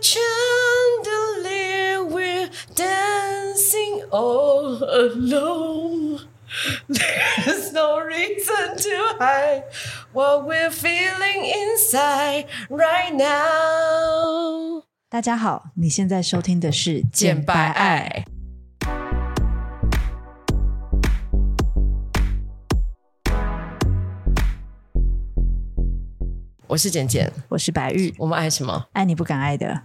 chandelier, we're dancing all alone. There's no reason to hide what we're feeling inside right now. 大家好，你现在收听的是《简白爱》。我是简简，我是白玉。我们爱什么？爱你不敢爱的，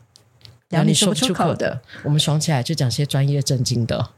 聊你说不出口的。我们爽起来就讲些专业正经的。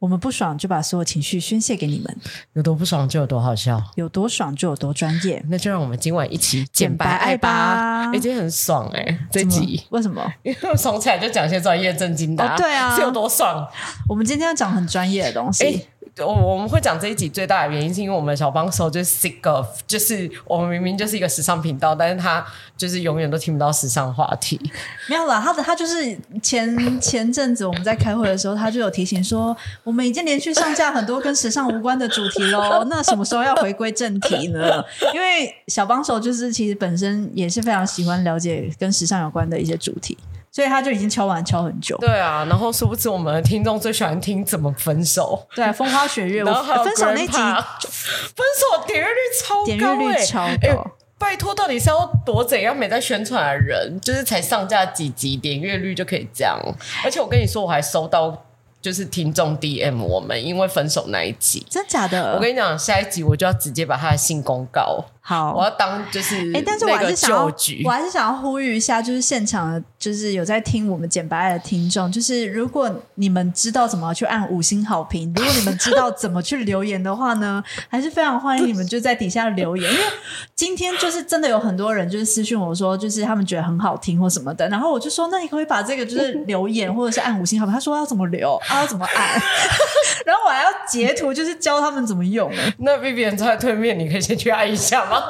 我们不爽就把所有情绪宣泄给你们，有多不爽就有多好笑，有多爽就有多专业。那就让我们今晚一起减白爱吧！已经很爽哎、欸，这集为什么？因为爽起来就讲些专业正经的、啊哦，对啊，是有多爽？我们今天要讲很专业的东西。我我们会讲这一集最大的原因，是因为我们小帮手就是 sick of，就是我们明明就是一个时尚频道，但是他就是永远都听不到时尚话题。没有啦，他的他就是前前阵子我们在开会的时候，他就有提醒说，我们已经连续上架很多跟时尚无关的主题喽。那什么时候要回归正题呢？因为小帮手就是其实本身也是非常喜欢了解跟时尚有关的一些主题。所以他就已经敲完敲很久。对啊，然后殊不知我们的听众最喜欢听怎么分手。对啊，风花雪月，然后还有分手那集，分手点阅率超高，欸，点阅率超高。欸，拜托，到底是要多怎样没在宣传的人，就是才上架几集，点阅率就可以这样？而且我跟你说，我还收到。就是听众 DM 我们，因为分手那一集，真假的？我跟你讲，下一集我就要直接把他的信公告。好，我要当就是哎，但是我还是想要，我还是想要呼吁一下，就是现场的，就是有在听我们简白爱的听众，就是如果你们知道怎么去按五星好评，如果你们知道怎么去留言的话呢，还是非常欢迎你们就在底下留言，因为今天就是真的有很多人就是私信我说，就是他们觉得很好听或什么的，然后我就说，那你可以把这个就是留言或者是按五星好评，他说要怎么留？啊要怎么按？然后我还要截图，就是教他们怎么用。那 Vivian 在对面，你可以先去按一下吗？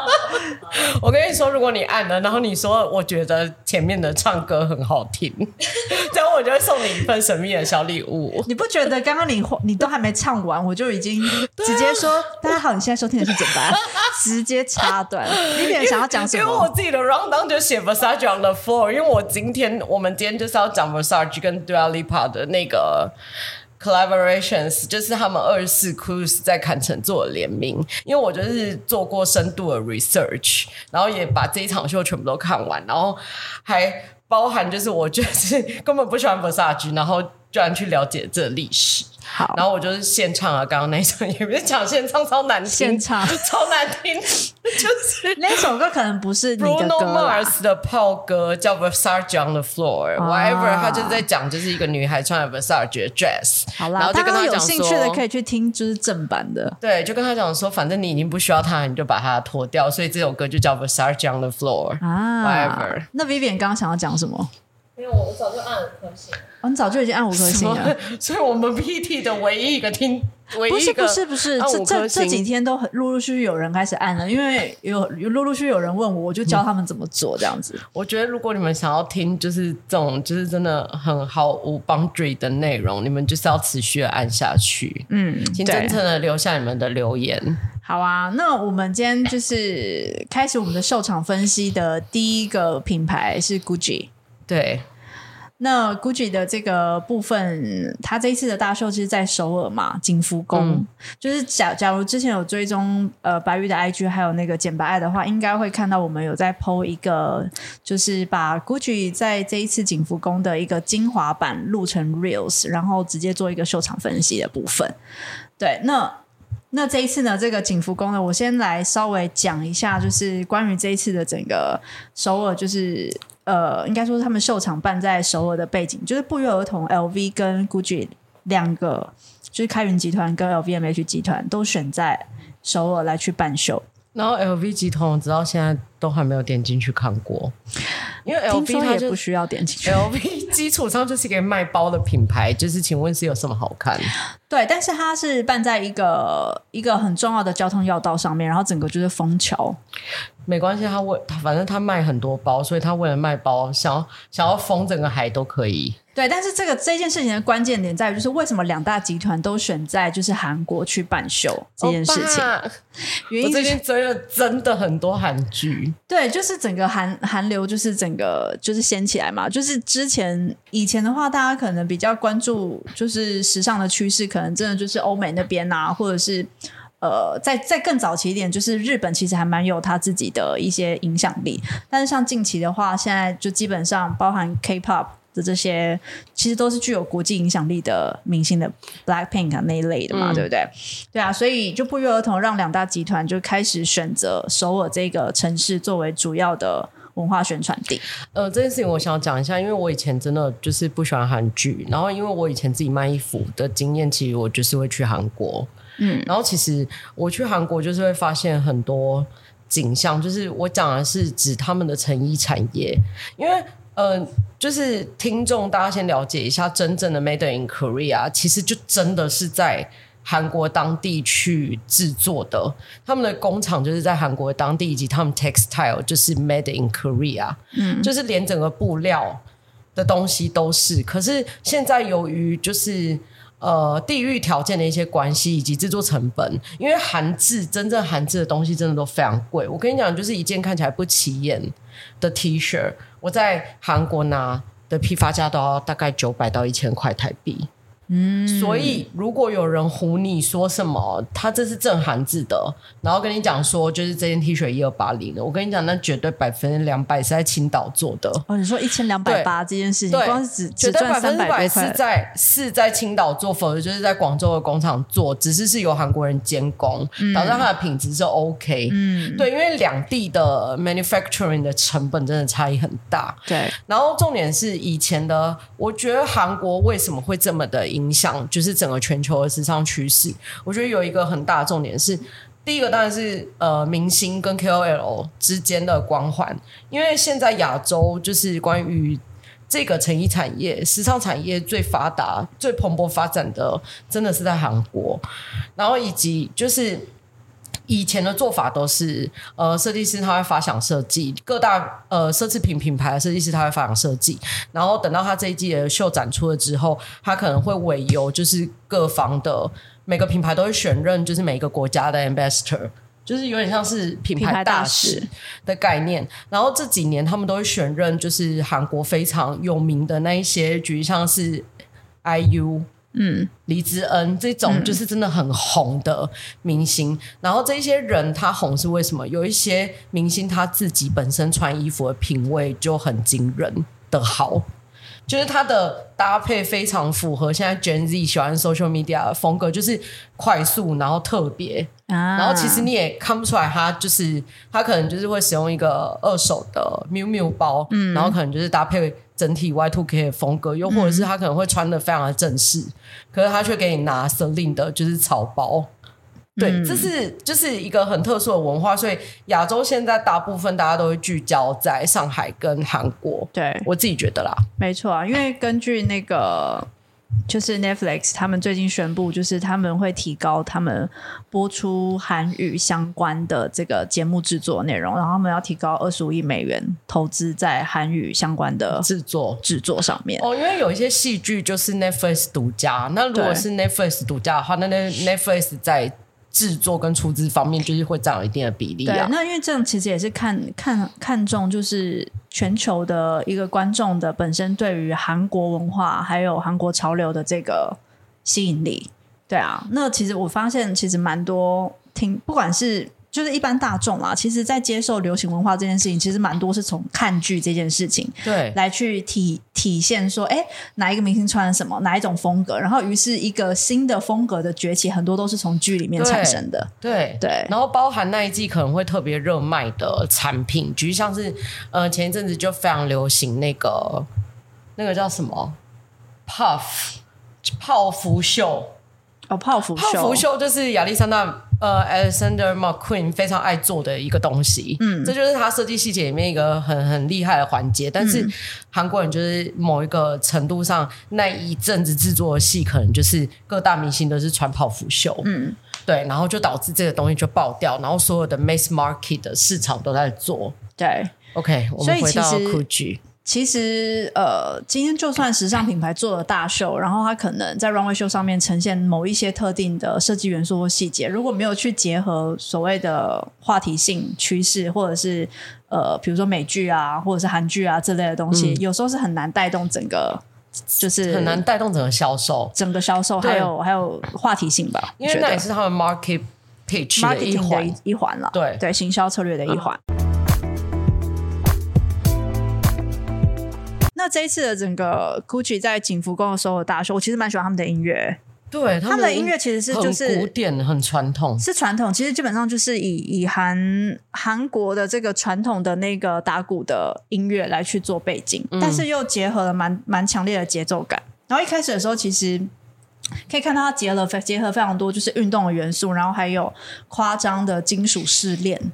我跟你说，如果你按了，然后你说我觉得前面的唱歌很好听，这样我就会送你一份神秘的小礼物。你不觉得刚刚你你都还没唱完，我就已经 直接说、啊、大家好，你现在收听的是简单，直接插断。Vivian 想要讲什么？因为我自己的 rundown 就写 Versace on the floor，因为我今天我们今天就是要讲 Versace 跟 Dua Lipa 的那个。Collaborations 就是他们二十四 Cruise 在坎城做的联名，因为我就是做过深度的 research，然后也把这一场秀全部都看完，然后还包含就是我就是 根本不喜欢 Versace，然后居然去了解这历史。好，然后我就是现唱啊，刚刚那首也不是讲现唱，超难听，现唱。超难听，就是 那首歌可能不是你的歌 Bruno Mars 的炮歌，叫 Versace on the Floor，Whatever，、啊、他就是在讲就是一个女孩穿了 Versace 的 dress，好啦，然后就跟他讲说，有兴趣的可以去听就是正版的，对，就跟他讲说，反正你已经不需要它，你就把它脱掉，所以这首歌就叫 Versace on the Floor 啊，Whatever。那 Vivian 刚刚想要讲什么？因为我早就按五颗星，哦，你早就已经按五颗星了，所以我们 PT 的唯一一个听，唯一一个不是不是不是，这这这几天都很陆陆续续有人开始按了，因为有有陆陆续续有人问我，我就教他们怎么做这样子。嗯、我觉得如果你们想要听，就是这种就是真的很毫无 boundary 的内容，你们就是要持续的按下去，嗯，请真诚的留下你们的留言。好啊，那我们今天就是开始我们的秀场分析的第一个品牌是 Gucci，对。那 Gucci 的这个部分，他这一次的大秀其实在首尔嘛，景福宫。嗯、就是假假如之前有追踪呃白玉的 IG，还有那个简白爱的话，应该会看到我们有在 PO 一个，就是把 Gucci 在这一次景福宫的一个精华版录成 Reels，然后直接做一个秀场分析的部分。对，那那这一次呢，这个景福宫呢，我先来稍微讲一下，就是关于这一次的整个首尔，就是。呃，应该说他们秀场办在首尔的背景，就是不约而同，LV 跟 Gucci 两个，就是开云集团跟 LVMH 集团都选在首尔来去办秀。然后 LV 集团我知道现在都还没有点进去看过，因为 LV 它也不需要点进去。LV 基础上就是一个卖包的品牌，就是请问是有什么好看？对，但是它是办在一个一个很重要的交通要道上面，然后整个就是枫桥。没关系，他为他反正他卖很多包，所以他为了卖包，想要想要封整个海都可以。对，但是这个这件事情的关键点在于，就是为什么两大集团都选在就是韩国去办秀这件事情？原因我最近追了真的很多韩剧，对，就是整个韩韩流就是整个就是掀起来嘛。就是之前以前的话，大家可能比较关注就是时尚的趋势，可能真的就是欧美那边啊，或者是呃，在在更早期一点，就是日本其实还蛮有他自己的一些影响力。但是像近期的话，现在就基本上包含 K-pop。的这些其实都是具有国际影响力的明星的 Blackpink 那一类的嘛，嗯、对不对？对啊，所以就不约而同让两大集团就开始选择首尔这个城市作为主要的文化宣传地。呃，这件事情我想要讲一下，因为我以前真的就是不喜欢韩剧，然后因为我以前自己卖衣服的经验，其实我就是会去韩国，嗯，然后其实我去韩国就是会发现很多景象，就是我讲的是指他们的成衣产业，因为。嗯、呃，就是听众，大家先了解一下真正的 Made in Korea，其实就真的是在韩国当地去制作的。他们的工厂就是在韩国当地，以及他们 textile 就是 Made in Korea，嗯，就是连整个布料的东西都是。可是现在由于就是呃地域条件的一些关系，以及制作成本，因为韩制真正韩制的东西真的都非常贵。我跟你讲，就是一件看起来不起眼的 T 恤。我在韩国拿的批发价都要大概九百到一千块台币。嗯，所以如果有人唬你说什么，他这是正韩制的，然后跟你讲说就是这件 T 恤一二八零的，我跟你讲，那绝对百分之两百是在青岛做的。哦，你说一千两百八这件事情，对光是只绝对百分之百是在是在青岛做，否则就是在广州的工厂做，只是是由韩国人监工，嗯、导致它的品质是 OK。嗯，对，因为两地的 manufacturing 的成本真的差异很大。对，然后重点是以前的，我觉得韩国为什么会这么的？影响就是整个全球的时尚趋势。我觉得有一个很大的重点是，第一个当然是呃明星跟 KOL 之间的光环，因为现在亚洲就是关于这个成衣产业、时尚产业最发达、最蓬勃发展的，真的是在韩国，然后以及就是。以前的做法都是，呃，设计师他会发想设计，各大呃奢侈品品牌的设计师他会发想设计，然后等到他这一季的秀展出了之后，他可能会委由就是各方的每个品牌都会选任，就是每个国家的 ambassador，就是有点像是品牌大使的概念。然后这几年他们都会选任，就是韩国非常有名的那一些，举例像是 IU。嗯，黎智恩这种就是真的很红的明星，嗯、然后这些人他红是为什么？有一些明星他自己本身穿衣服的品味就很惊人的好，就是他的搭配非常符合现在 Gen Z 喜欢 social media 的风格，就是快速然后特别，啊、然后其实你也看不出来他就是他可能就是会使用一个二手的 Miu Miu 包，嗯，然后可能就是搭配。整体 Y Two K 的风格，又或者是他可能会穿的非常的正式，嗯、可是他却给你拿 Celine 的，就是草包。对，嗯、这是就是一个很特殊的文化，所以亚洲现在大部分大家都会聚焦在上海跟韩国。对，我自己觉得啦，没错啊，因为根据那个。就是 Netflix，他们最近宣布，就是他们会提高他们播出韩语相关的这个节目制作内容，然后他们要提高二十五亿美元投资在韩语相关的制作制作上面。哦，因为有一些戏剧就是 Netflix 独家，那如果是 Netflix 独家的话，那那 Netflix 在。制作跟出资方面，就是会占有一定的比例啊。对，那因为这样其实也是看看看重，就是全球的一个观众的本身对于韩国文化还有韩国潮流的这个吸引力。对啊，那其实我发现其实蛮多听，不管是。就是一般大众啊，其实，在接受流行文化这件事情，其实蛮多是从看剧这件事情，对，来去体体现说，哎，哪一个明星穿什么，哪一种风格，然后于是一个新的风格的崛起，很多都是从剧里面产生的，对对，对。然后包含那一季可能会特别热卖的产品，举例像是，呃，前一阵子就非常流行那个那个叫什么，puff 泡芙秀，哦，泡芙秀，泡芙秀就是亚历山大。呃，Alexander McQueen 非常爱做的一个东西，嗯，这就是他设计细节里面一个很很厉害的环节。但是韩国人就是某一个程度上，那一阵子制作的戏，可能就是各大明星都是穿泡芙秀，嗯，对，然后就导致这个东西就爆掉，然后所有的 mass market 的市场都在做。对，OK，我们回到 Gucci。其实，呃，今天就算时尚品牌做了大秀，然后它可能在 runway show 上面呈现某一些特定的设计元素或细节，如果没有去结合所谓的话题性趋势，或者是呃，比如说美剧啊，或者是韩剧啊这类的东西，嗯、有时候是很难带动整个，就是很难带动整个销售，整个销售还有还有话题性吧，因为那也是他们 market pitch 的一环。一环了，对。对，行销策略的一环。嗯那这一次的整个 Gucci 在景福宫的时候的大秀，我其实蛮喜欢他们的音乐。对，他们的音乐其实是就是古典、很传统，是传统。其实基本上就是以以韩韩国的这个传统的那个打鼓的音乐来去做背景，嗯、但是又结合了蛮蛮强烈的节奏感。然后一开始的时候，其实可以看到它结合了结合非常多就是运动的元素，然后还有夸张的金属饰链。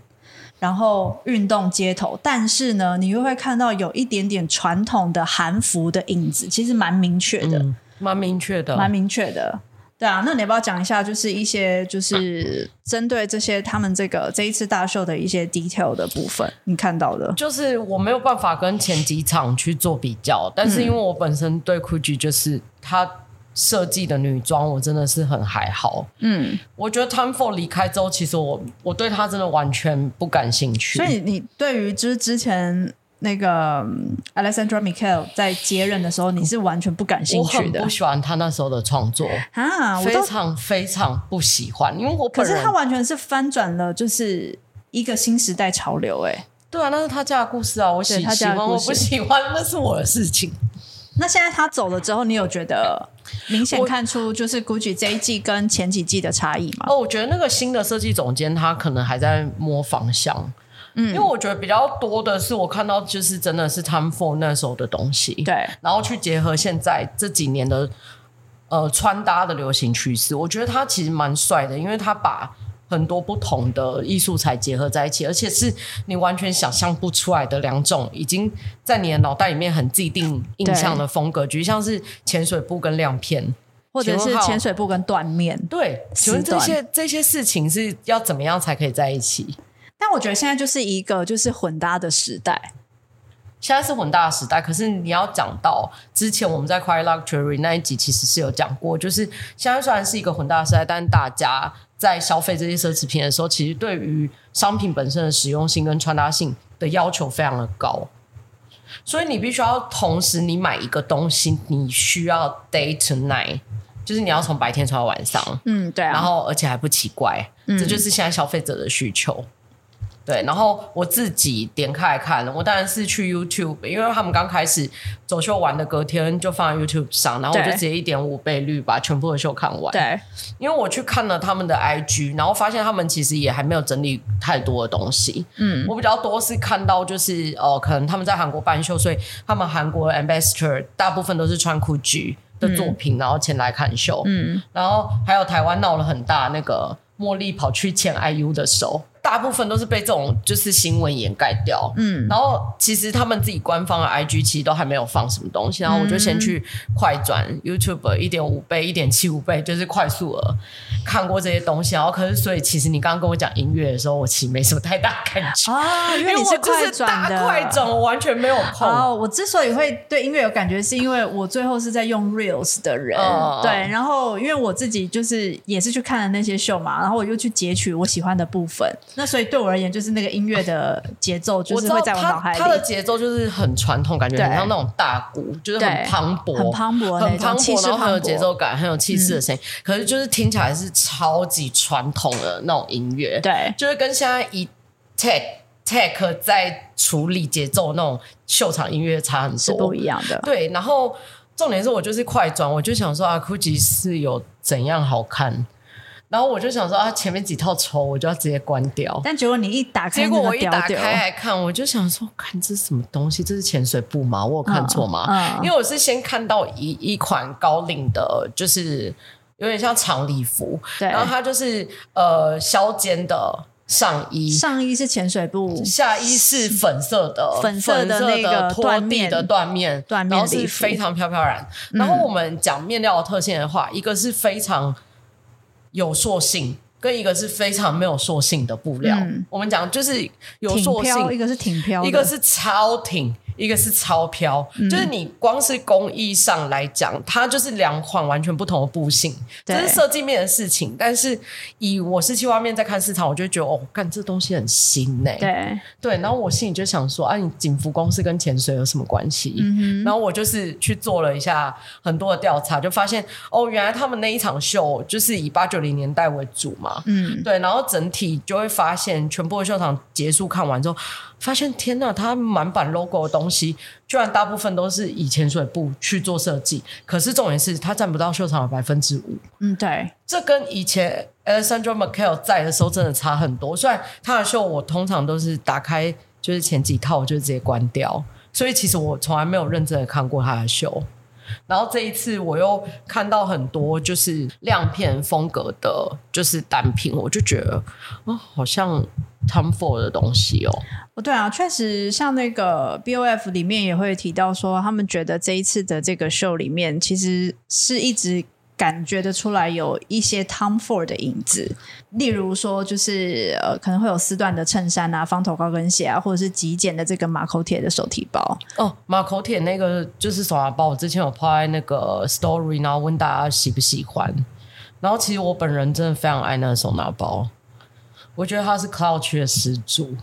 然后运动街头，但是呢，你又会看到有一点点传统的韩服的影子，其实蛮明确的，嗯、蛮明确的，蛮明确的。对啊，那你要不要讲一下，就是一些就是针对这些他们这个这一次大秀的一些 detail 的部分，你看到的？就是我没有办法跟前几场去做比较，但是因为我本身对 Gucci 就是他。设计的女装我真的是很还好，嗯，我觉得 Time Ford 离开之后，其实我我对他真的完全不感兴趣。所以你对于之之前那个 Alexandra Michelle 在接任的时候，你是完全不感兴趣的？我不喜欢他那时候的创作啊，非常非常不喜欢，因为我可是他完全是翻转了，就是一个新时代潮流，欸。哎，对啊，那是他家的故事啊，我喜他喜欢我不喜欢那是我的事情。那现在他走了之后，你有觉得明显看出就是 Gucci 这一季跟前几季的差异吗？哦，我觉得那个新的设计总监他可能还在摸方向，嗯，因为我觉得比较多的是我看到就是真的是 Time Ford 那时候的东西，对，然后去结合现在这几年的呃穿搭的流行趋势，我觉得他其实蛮帅的，因为他把。很多不同的艺术才结合在一起，而且是你完全想象不出来的两种，已经在你的脑袋里面很既定印象的风格，就像是潜水布跟亮片，或者是潜水布跟缎面。对，请问这些这些事情是要怎么样才可以在一起？但我觉得现在就是一个就是混搭的时代。现在是混搭的时代，可是你要讲到之前我们在 Quiet Luxury 那一集，其实是有讲过，就是现在虽然是一个混搭的时代，但大家在消费这些奢侈品的时候，其实对于商品本身的实用性跟穿搭性的要求非常的高，所以你必须要同时你买一个东西，你需要 day to night，就是你要从白天穿到晚上，嗯，对啊，然后而且还不奇怪，嗯，这就是现在消费者的需求。对，然后我自己点开来看，我当然是去 YouTube，因为他们刚开始走秀完的隔天就放在 YouTube 上，然后我就直接一点五倍率把全部的秀看完。对，因为我去看了他们的 IG，然后发现他们其实也还没有整理太多的东西。嗯，我比较多是看到就是哦、呃，可能他们在韩国办秀，所以他们韩国的 Ambassador 大部分都是穿 Gucci 的作品，嗯、然后前来看秀。嗯，然后还有台湾闹了很大那个茉莉跑去牵 IU 的手。大部分都是被这种就是新闻掩盖掉，嗯，然后其实他们自己官方的 IG 其实都还没有放什么东西，然后我就先去快转 YouTube 一点五倍、一点七五倍，就是快速的看过这些东西，然后可是所以其实你刚刚跟我讲音乐的时候，我其实没什么太大感觉。啊，因为你是快转的，快转我完全没有碰。哦，我之所以会对音乐有感觉，是因为我最后是在用 Reels 的人，嗯、对，然后因为我自己就是也是去看了那些秀嘛，然后我又去截取我喜欢的部分。那所以对我而言，就是那个音乐的节奏，就是会在我脑海里。它的节奏就是很传统，感觉很像那种大鼓，就是很磅礴、很磅礴、很磅礴，然后很有节奏感、很有气势的声音。可是就是听起来是超级传统的那种音乐，对，就是跟现在以 tech tech 在处理节奏那种秀场音乐差很多，是不一样的。对，然后重点是我就是快转，我就想说啊，Gucci 是有怎样好看？然后我就想说啊，前面几套丑，我就要直接关掉。但结果你一打开，结果我一打开来看，我就想说，看这是什么东西？这是潜水布吗？我有看错吗？嗯嗯、因为我是先看到一一款高领的，就是有点像长礼服，对然后它就是呃削肩的上衣，上衣是潜水布，下衣是粉色的，粉色的那个拖地的缎面，缎面，然后是非常飘飘然。然后我们讲面料的特性的话，一个是非常。有塑性，跟一个是非常没有塑性的布料。嗯、我们讲就是有塑性，一个是挺飘，一个是超挺。一个是超飘，嗯、就是你光是工艺上来讲，它就是两款完全不同的布性，这是设计面的事情。但是以我是企划面在看市场，我就觉得哦，干这东西很新呢、欸。对对，然后我心里就想说，啊，你景福公司跟潜水有什么关系？然后我就是去做了一下很多的调查，就发现哦，原来他们那一场秀就是以八九零年代为主嘛。嗯，对，然后整体就会发现，全部的秀场结束看完之后。发现天呐，它满版 logo 的东西，居然大部分都是以潜水布去做设计。可是重点是，它占不到秀场的百分之五。嗯，对，这跟以前 Alessandro Michele 在的时候真的差很多。虽然他的秀我通常都是打开，就是前几套我就直接关掉，所以其实我从来没有认真的看过他的秀。然后这一次我又看到很多就是亮片风格的，就是单品，我就觉得哦，好像 Tom Ford 的东西哦。哦，对啊，确实像那个 BOF 里面也会提到说，他们觉得这一次的这个秀里面其实是一直。感觉得出来有一些 Tom Ford 的影子，例如说就是呃可能会有丝缎的衬衫啊、方头高跟鞋啊，或者是极简的这个马口铁的手提包。哦，马口铁那个就是手拿包，我之前有拍那个 story，然后问大家喜不喜欢。然后其实我本人真的非常爱那个手拿包，我觉得它是 Cloud 区的始祖。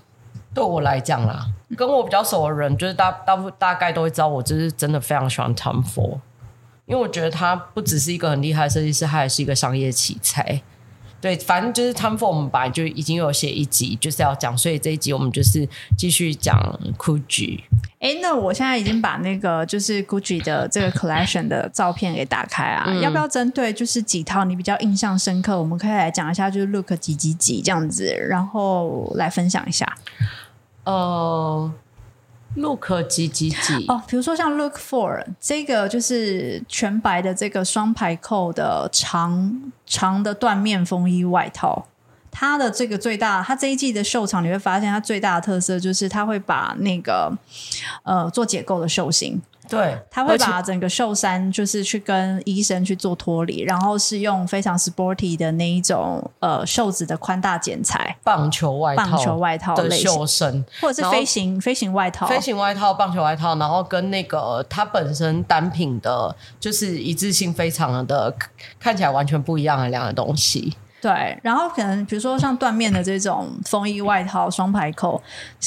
对我来讲啦，跟我比较熟的人，就是大大部大概都会知道，我就是真的非常喜欢 Tom Ford。因为我觉得他不只是一个很厉害的设计师，他还是一个商业奇才。对，反正就是们本来就已经有写一集，就是要讲，所以这一集我们就是继续讲 Gucci。哎，那我现在已经把那个就是 Gucci 的这个 collection 的照片给打开啊，嗯、要不要针对就是几套你比较印象深刻，我们可以来讲一下，就是 Look 几几几这样子，然后来分享一下。呃。Look 几几几哦，比如说像 Look for 这个就是全白的这个双排扣的长长的缎面风衣外套，它的这个最大，它这一季的秀场你会发现它最大的特色就是它会把那个呃做解构的袖型。对，他会把整个袖衫就是去跟医生去做脱离，然后是用非常 sporty 的那一种呃袖子的宽大剪裁，棒球外套、棒球外套的袖身，或者是飞行飞行外套、飞行外套、棒球外套，然后跟那个它本身单品的，就是一致性非常的看起来完全不一样的两个东西。对，然后可能比如说像缎面的这种风衣外套，双排扣，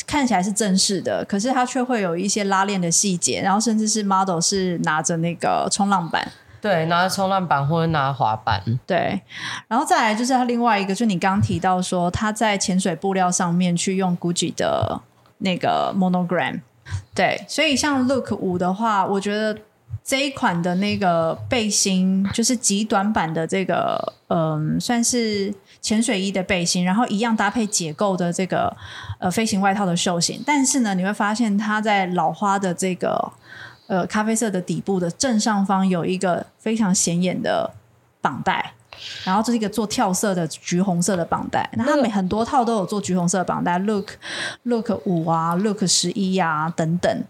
看起来是正式的，可是它却会有一些拉链的细节，然后甚至是 model 是拿着那个冲浪板，对，拿着冲浪板或者拿滑板，对，然后再来就是它另外一个，就你刚刚提到说他在潜水布料上面去用 Gucci 的那个 monogram，对，所以像 Look 五的话，我觉得。这一款的那个背心就是极短版的这个，嗯，算是潜水衣的背心，然后一样搭配解构的这个呃飞行外套的袖型。但是呢，你会发现它在老花的这个呃咖啡色的底部的正上方有一个非常显眼的绑带。然后这是一个做跳色的橘红色的绑带，那它每很多套都有做橘红色的绑带，Look Look 五啊，Look 十一啊等等。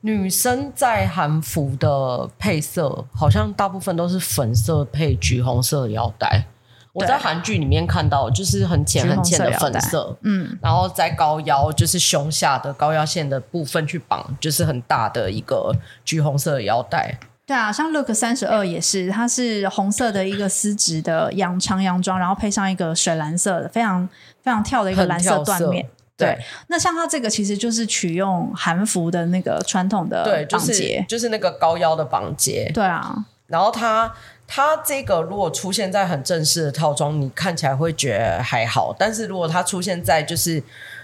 女生在韩服的配色好像大部分都是粉色配橘红色的腰带。我在韩剧里面看到就是很浅很浅的粉色，色嗯，然后在高腰就是胸下的高腰线的部分去绑，就是很大的一个橘红色的腰带。对啊，像 Look 三十二也是，它是红色的一个丝质的洋长洋装，然后配上一个水蓝色的非常非常跳的一个蓝色缎面。对，那像它这个其实就是取用韩服的那个传统的绑结，就是，就是那个高腰的绑结。对啊，然后它它这个如果出现在很正式的套装，你看起来会觉得还好，但是如果它出现在就是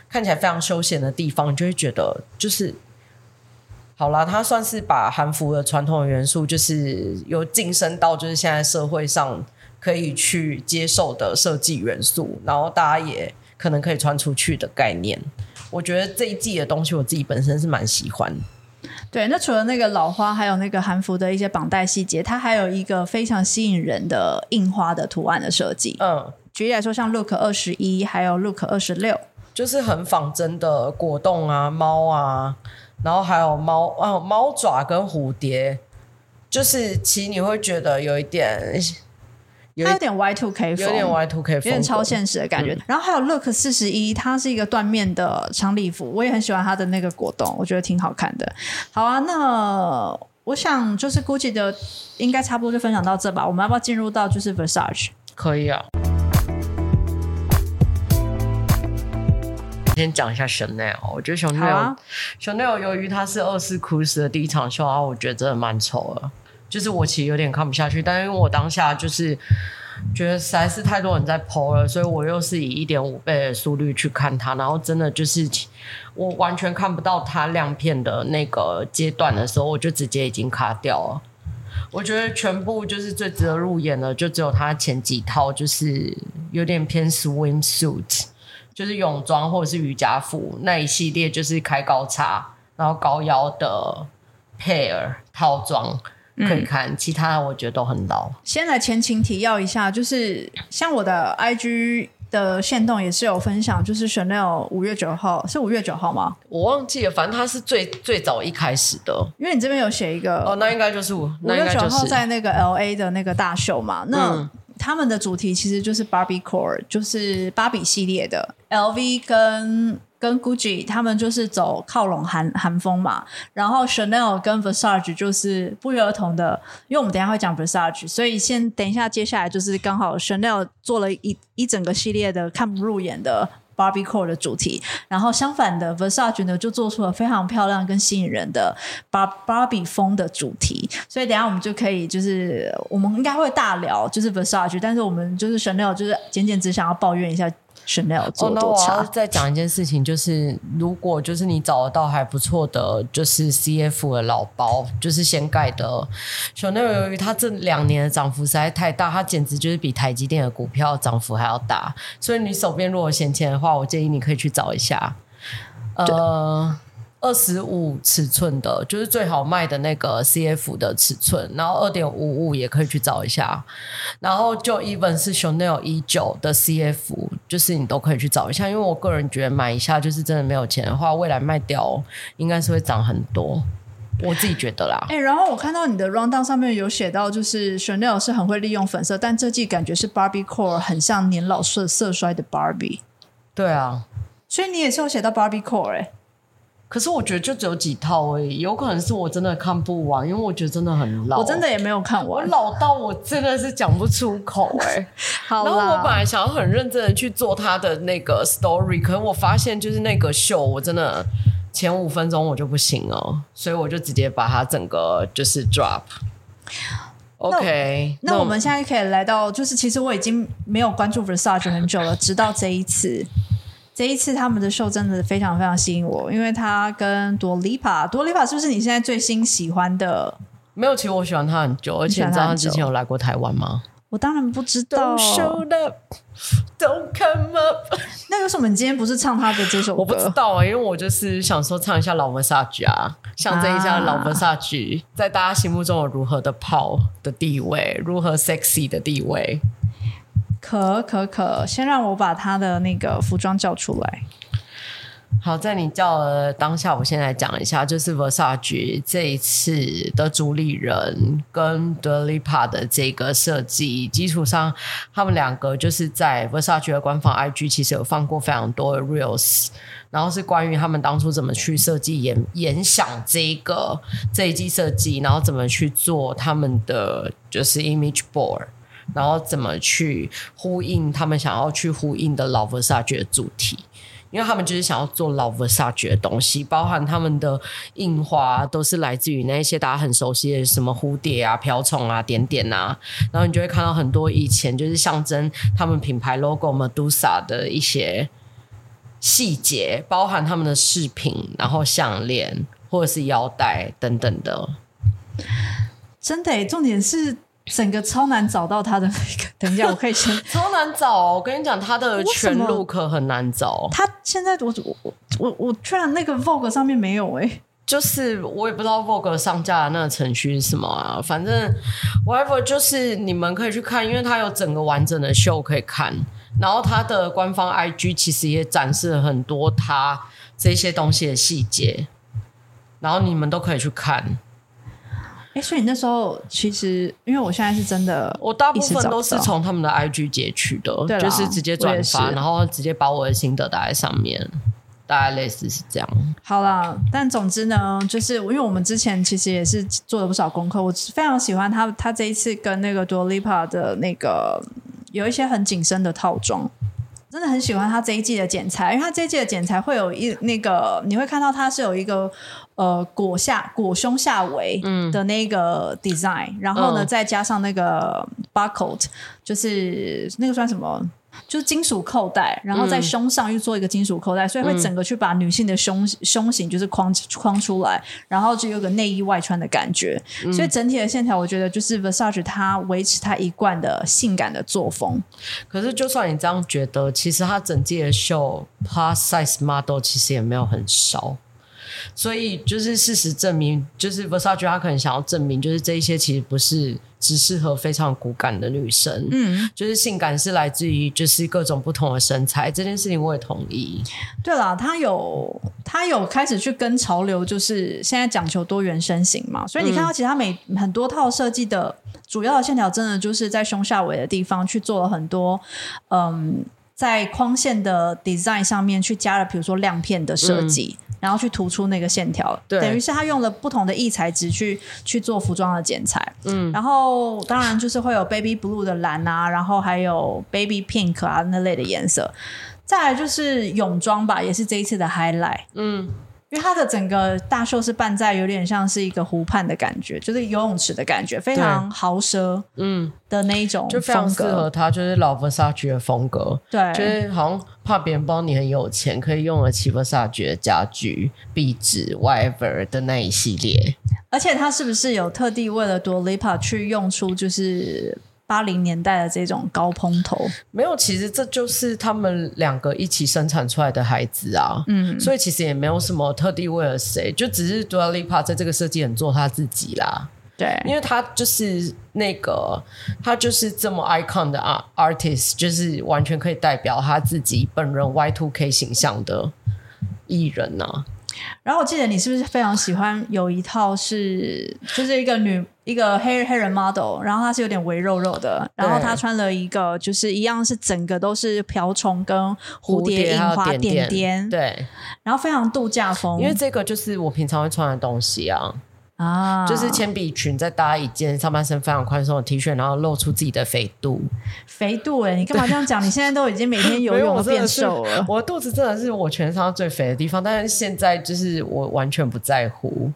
看起来非常休闲的地方，你就会觉得就是。好啦，它算是把韩服的传统元素，就是有晋升到就是现在社会上可以去接受的设计元素，然后大家也可能可以穿出去的概念。我觉得这一季的东西，我自己本身是蛮喜欢。对，那除了那个老花，还有那个韩服的一些绑带细节，它还有一个非常吸引人的印花的图案的设计。嗯，举例来说，像 Look 二十一，还有 Look 二十六，就是很仿真的果冻啊、猫啊。然后还有猫哦，猫爪跟蝴蝶，就是其实你会觉得有一点它有点 Y two K 风，有点 Y two K 风，有点超现实的感觉。嗯、然后还有 Look 四十一，它是一个缎面的长礼服，我也很喜欢它的那个果冻，我觉得挺好看的。好啊，那我想就是 Gucci 的应该差不多就分享到这吧。我们要不要进入到就是 Versace？可以啊。先讲一下 Chanel，我觉得 Chanel，Chanel 由于它是二四 Cruise 的第一场秀啊，我觉得真的蛮丑的。就是我其实有点看不下去，但是因为我当下就是觉得实在是太多人在 po 了，所以我又是以一点五倍的速率去看它，然后真的就是我完全看不到它亮片的那个阶段的时候，我就直接已经卡掉了。我觉得全部就是最值得入眼的，就只有它前几套，就是有点偏 swimsuit，就是泳装或者是瑜伽服那一系列，就是开高叉，然后高腰的 pair 套装。可以看，其他我觉得都很老。先来前情提要一下，就是像我的 IG 的线动也是有分享，就是 Chanel 五月九号是五月九号吗？我忘记了，反正它是最最早一开始的。因为你这边有写一个哦，那应该就是五月九号在那个 LA 的那个大秀嘛。那、嗯、他们的主题其实就是 Barbie Core，就是芭比系列的 LV 跟。跟 Gucci 他们就是走靠拢韩韩风嘛，然后 Chanel 跟 Versace 就是不约而同的，因为我们等下会讲 Versace，所以先等一下，接下来就是刚好 Chanel 做了一一整个系列的看不入眼的 Barbie Core 的主题，然后相反的 Versace 呢就做出了非常漂亮跟吸引人的 Bar Barbie 风的主题，所以等下我们就可以就是我们应该会大聊就是 Versace，但是我们就是 Chanel 就是简简只想要抱怨一下。Chanel 做多差。哦，那我再讲一件事情，就是如果就是你找得到还不错的，就是 CF 的老包，就是掀盖的 Chanel，由于它这两年的涨幅实在太大，它简直就是比台积电的股票涨幅还要大。所以你手边如果闲钱的话，我建议你可以去找一下。呃。二十五尺寸的，就是最好卖的那个 CF 的尺寸，然后二点五五也可以去找一下，然后就 even 是 Chanel 一九的 CF，就是你都可以去找一下，因为我个人觉得买一下就是真的没有钱的话，未来卖掉应该是会涨很多，我自己觉得啦。哎、欸，然后我看到你的 rundown 上面有写到，就是 Chanel 是很会利用粉色，但这季感觉是 Barbie Core 很像年老色色衰的 Barbie。对啊，所以你也是有写到 Barbie Core 哎、欸。可是我觉得就只有几套而已，有可能是我真的看不完，因为我觉得真的很老。我真的也没有看完，我老到我真的是讲不出口哎。好，然后我本来想要很认真的去做他的那个 story，可是我发现就是那个秀，我真的前五分钟我就不行了，所以我就直接把它整个就是 drop。OK，那我们现在可以来到，就是其实我已经没有关注 Versace 很久了，直到这一次。这一次他们的秀真的非常非常吸引我，因为他跟多丽帕，多丽帕是不是你现在最新喜欢的？没有，其实我喜欢他很久，而且你知道他之前有来过台湾吗？我当然不知道。Don't show up, don't come up。那为什么你今天不是唱他的这首歌？我不知道啊，因为我就是想说唱一下老 Versace 啊，象征一下老 Versace 在大家心目中有如何的泡的地位，如何 sexy 的地位。可可可，先让我把他的那个服装叫出来。好，在你叫的当下，我先来讲一下，就是 Versace 这一次的主理人跟 Dua Lipa 的这个设计基础上，他们两个就是在 Versace 的官方 IG 其实有放过非常多的 Reels，然后是关于他们当初怎么去设计演演想这个这一季设计，然后怎么去做他们的就是 Image Board。然后怎么去呼应他们想要去呼应的老 Versace 的主题？因为他们就是想要做老 Versace 的东西，包含他们的印花都是来自于那些大家很熟悉的什么蝴蝶啊、瓢虫啊、点点啊。然后你就会看到很多以前就是象征他们品牌 logo Medusa 的一些细节，包含他们的饰品，然后项链或者是腰带等等的。真的，重点是。整个超难找到他的那个，等一下我可以先 超难找，哦，我跟你讲，他的全 look 很难找。他现在我我我我居然那个 Vogue 上面没有哎，欸，就是我也不知道 Vogue 上架的那个程序是什么啊，反正 whatever 就是你们可以去看，因为他有整个完整的秀可以看，然后他的官方 IG 其实也展示了很多他这些东西的细节，然后你们都可以去看。哎，所以你那时候其实，因为我现在是真的，我大部分都是从他们的 IG 截取的，对，就是直接转发，然后直接把我的心得打在上面，大概类似是这样。好了，但总之呢，就是因为我们之前其实也是做了不少功课，我非常喜欢他，他这一次跟那个 Dua Lipa 的那个有一些很紧身的套装。真的很喜欢他这一季的剪裁，因为他这一季的剪裁会有一那个，你会看到它是有一个呃裹下裹胸下围的那个 design，、嗯、然后呢、嗯、再加上那个 buckle，就是那个算什么？就是金属扣带，然后在胸上又做一个金属扣带，嗯、所以会整个去把女性的胸胸型就是框框出来，然后就有个内衣外穿的感觉。嗯、所以整体的线条，我觉得就是 Versace 它维持它一贯的性感的作风。可是，就算你这样觉得，其实它整季的秀 plus size model 其实也没有很少。所以，就是事实证明，就是 Versace 他可能想要证明，就是这一些其实不是。只适合非常骨感的女生，嗯，就是性感是来自于就是各种不同的身材，这件事情我也同意。对了，他有他有开始去跟潮流，就是现在讲求多元身形嘛，所以你看到其他每、嗯、很多套设计的主要的线条，真的就是在胸下围的地方去做了很多，嗯，在框线的 design 上面去加了，比如说亮片的设计。嗯。然后去突出那个线条，对，等于是他用了不同的异材质去去做服装的剪裁，嗯，然后当然就是会有 baby blue 的蓝啊，然后还有 baby pink 啊那类的颜色，再来就是泳装吧，也是这一次的 highlight，嗯。因为它的整个大秀是办在有点像是一个湖畔的感觉，就是游泳池的感觉，非常豪奢，嗯的那一种就非常适合他，就是老 Versace 的风格，对，就是好像怕别人帮你很有钱，可以用得起 Versace 的家具、壁纸、whatever 的那一系列。而且他是不是有特地为了 Dua Lipa 去用出就是？八零年代的这种高蓬头，没有，其实这就是他们两个一起生产出来的孩子啊。嗯，所以其实也没有什么特地为了谁，就只是 Dua Lipa 在这个设计很做他自己啦。对，因为他就是那个，他就是这么 icon 的 artist，就是完全可以代表他自己本人 Y two K 形象的艺人呐、啊。然后我记得你是不是非常喜欢有一套是就是一个女一个黑黑人 model，然后她是有点微肉肉的，然后她穿了一个就是一样是整个都是瓢虫跟蝴蝶印花点点，点点，对，然后非常度假风，因为这个就是我平常会穿的东西啊。啊，就是铅笔裙，再搭一件上半身非常宽松的 T 恤，然后露出自己的肥肚。肥肚哎、欸，你干嘛这样讲？你现在都已经每天游泳 变瘦了。我的肚子真的是我全身上最肥的地方，但是现在就是我完全不在乎，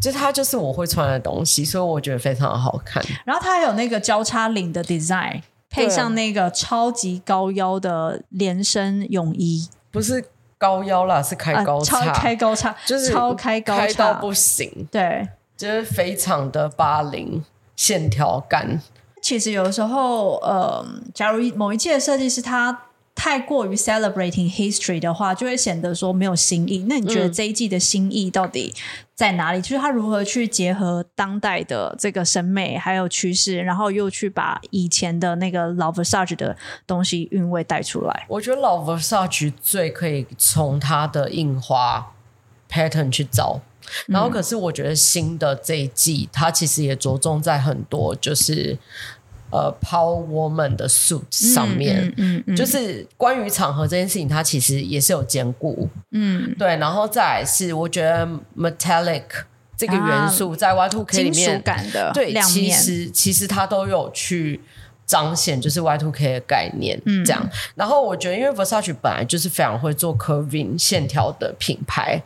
就它就是我会穿的东西，所以我觉得非常的好看。然后它还有那个交叉领的 design，配上那个超级高腰的连身泳衣，不是。高腰啦，是开高叉，超开高叉，就是超开高叉，开到不行。对，就是非常的八零线条感。其实有的时候，呃，假如某一届的设计师他太过于 celebrating history 的话，就会显得说没有新意。那你觉得这一季的新意到底在哪里？嗯、就是他如何去结合当代的这个审美还有趋势，然后又去把以前的那个老 Versace 的东西韵味带出来？我觉得老 Versace 最可以从它的印花 pattern 去找，然后可是我觉得新的这一季，它其实也着重在很多就是。呃，Power Woman 的 suit 上面，嗯嗯嗯、就是关于场合这件事情，它其实也是有兼顾，嗯，对，然后再来是我觉得 Metallic 这个元素在 Y Two K 里面，对，其实其实它都有去彰显，就是 Y two K 的概念，嗯，这样。然后我觉得，因为 Versace 本来就是非常会做 curving 线条的品牌。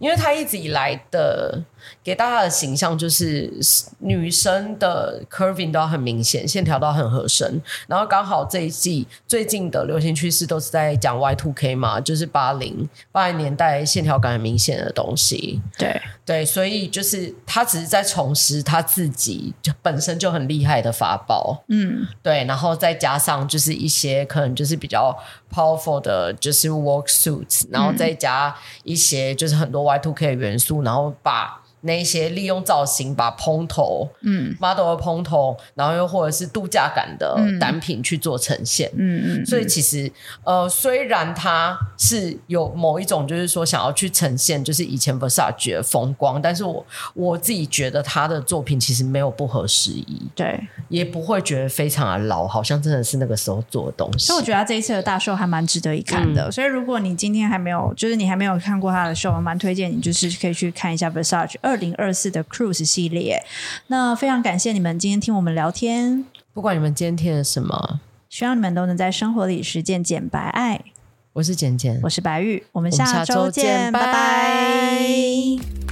因为它一直以来的给大家的形象就是女生的 curving 都很明显，线条都很合身。然后刚好这一季最近的流行趋势都是在讲 Y two K 嘛，就是八零八零年代线条感很明显的东西。对对，所以就是他只是在重拾他自己就本身就很厉害的法宝。嗯，对，然后再加上就是一些可能就是比较 powerful 的，就是 work suits，然后再加一些就是很多。Y two K 的元素，然后把那些利用造型把蓬头，嗯，model 的蓬头，然后又或者是度假感的单品去做呈现，嗯嗯，嗯，所以其实呃，虽然它是有某一种就是说想要去呈现就是以前 Versace 的风光，但是我我自己觉得他的作品其实没有不合时宜，对，也不会觉得非常的老，好像真的是那个时候做的东西。所以我觉得他这一次的大秀还蛮值得一看的，嗯、所以如果你今天还没有，就是你还没有看过他的秀，我蛮推荐你就是可以去看一下 Versace 二零二四的 Cruise 系列。那非常感谢你们今天听我们聊天，不管你们今天听了什么，希望你们都能在生活里实践简白爱。我是简简，我是白玉，我们下周见，拜拜。拜拜。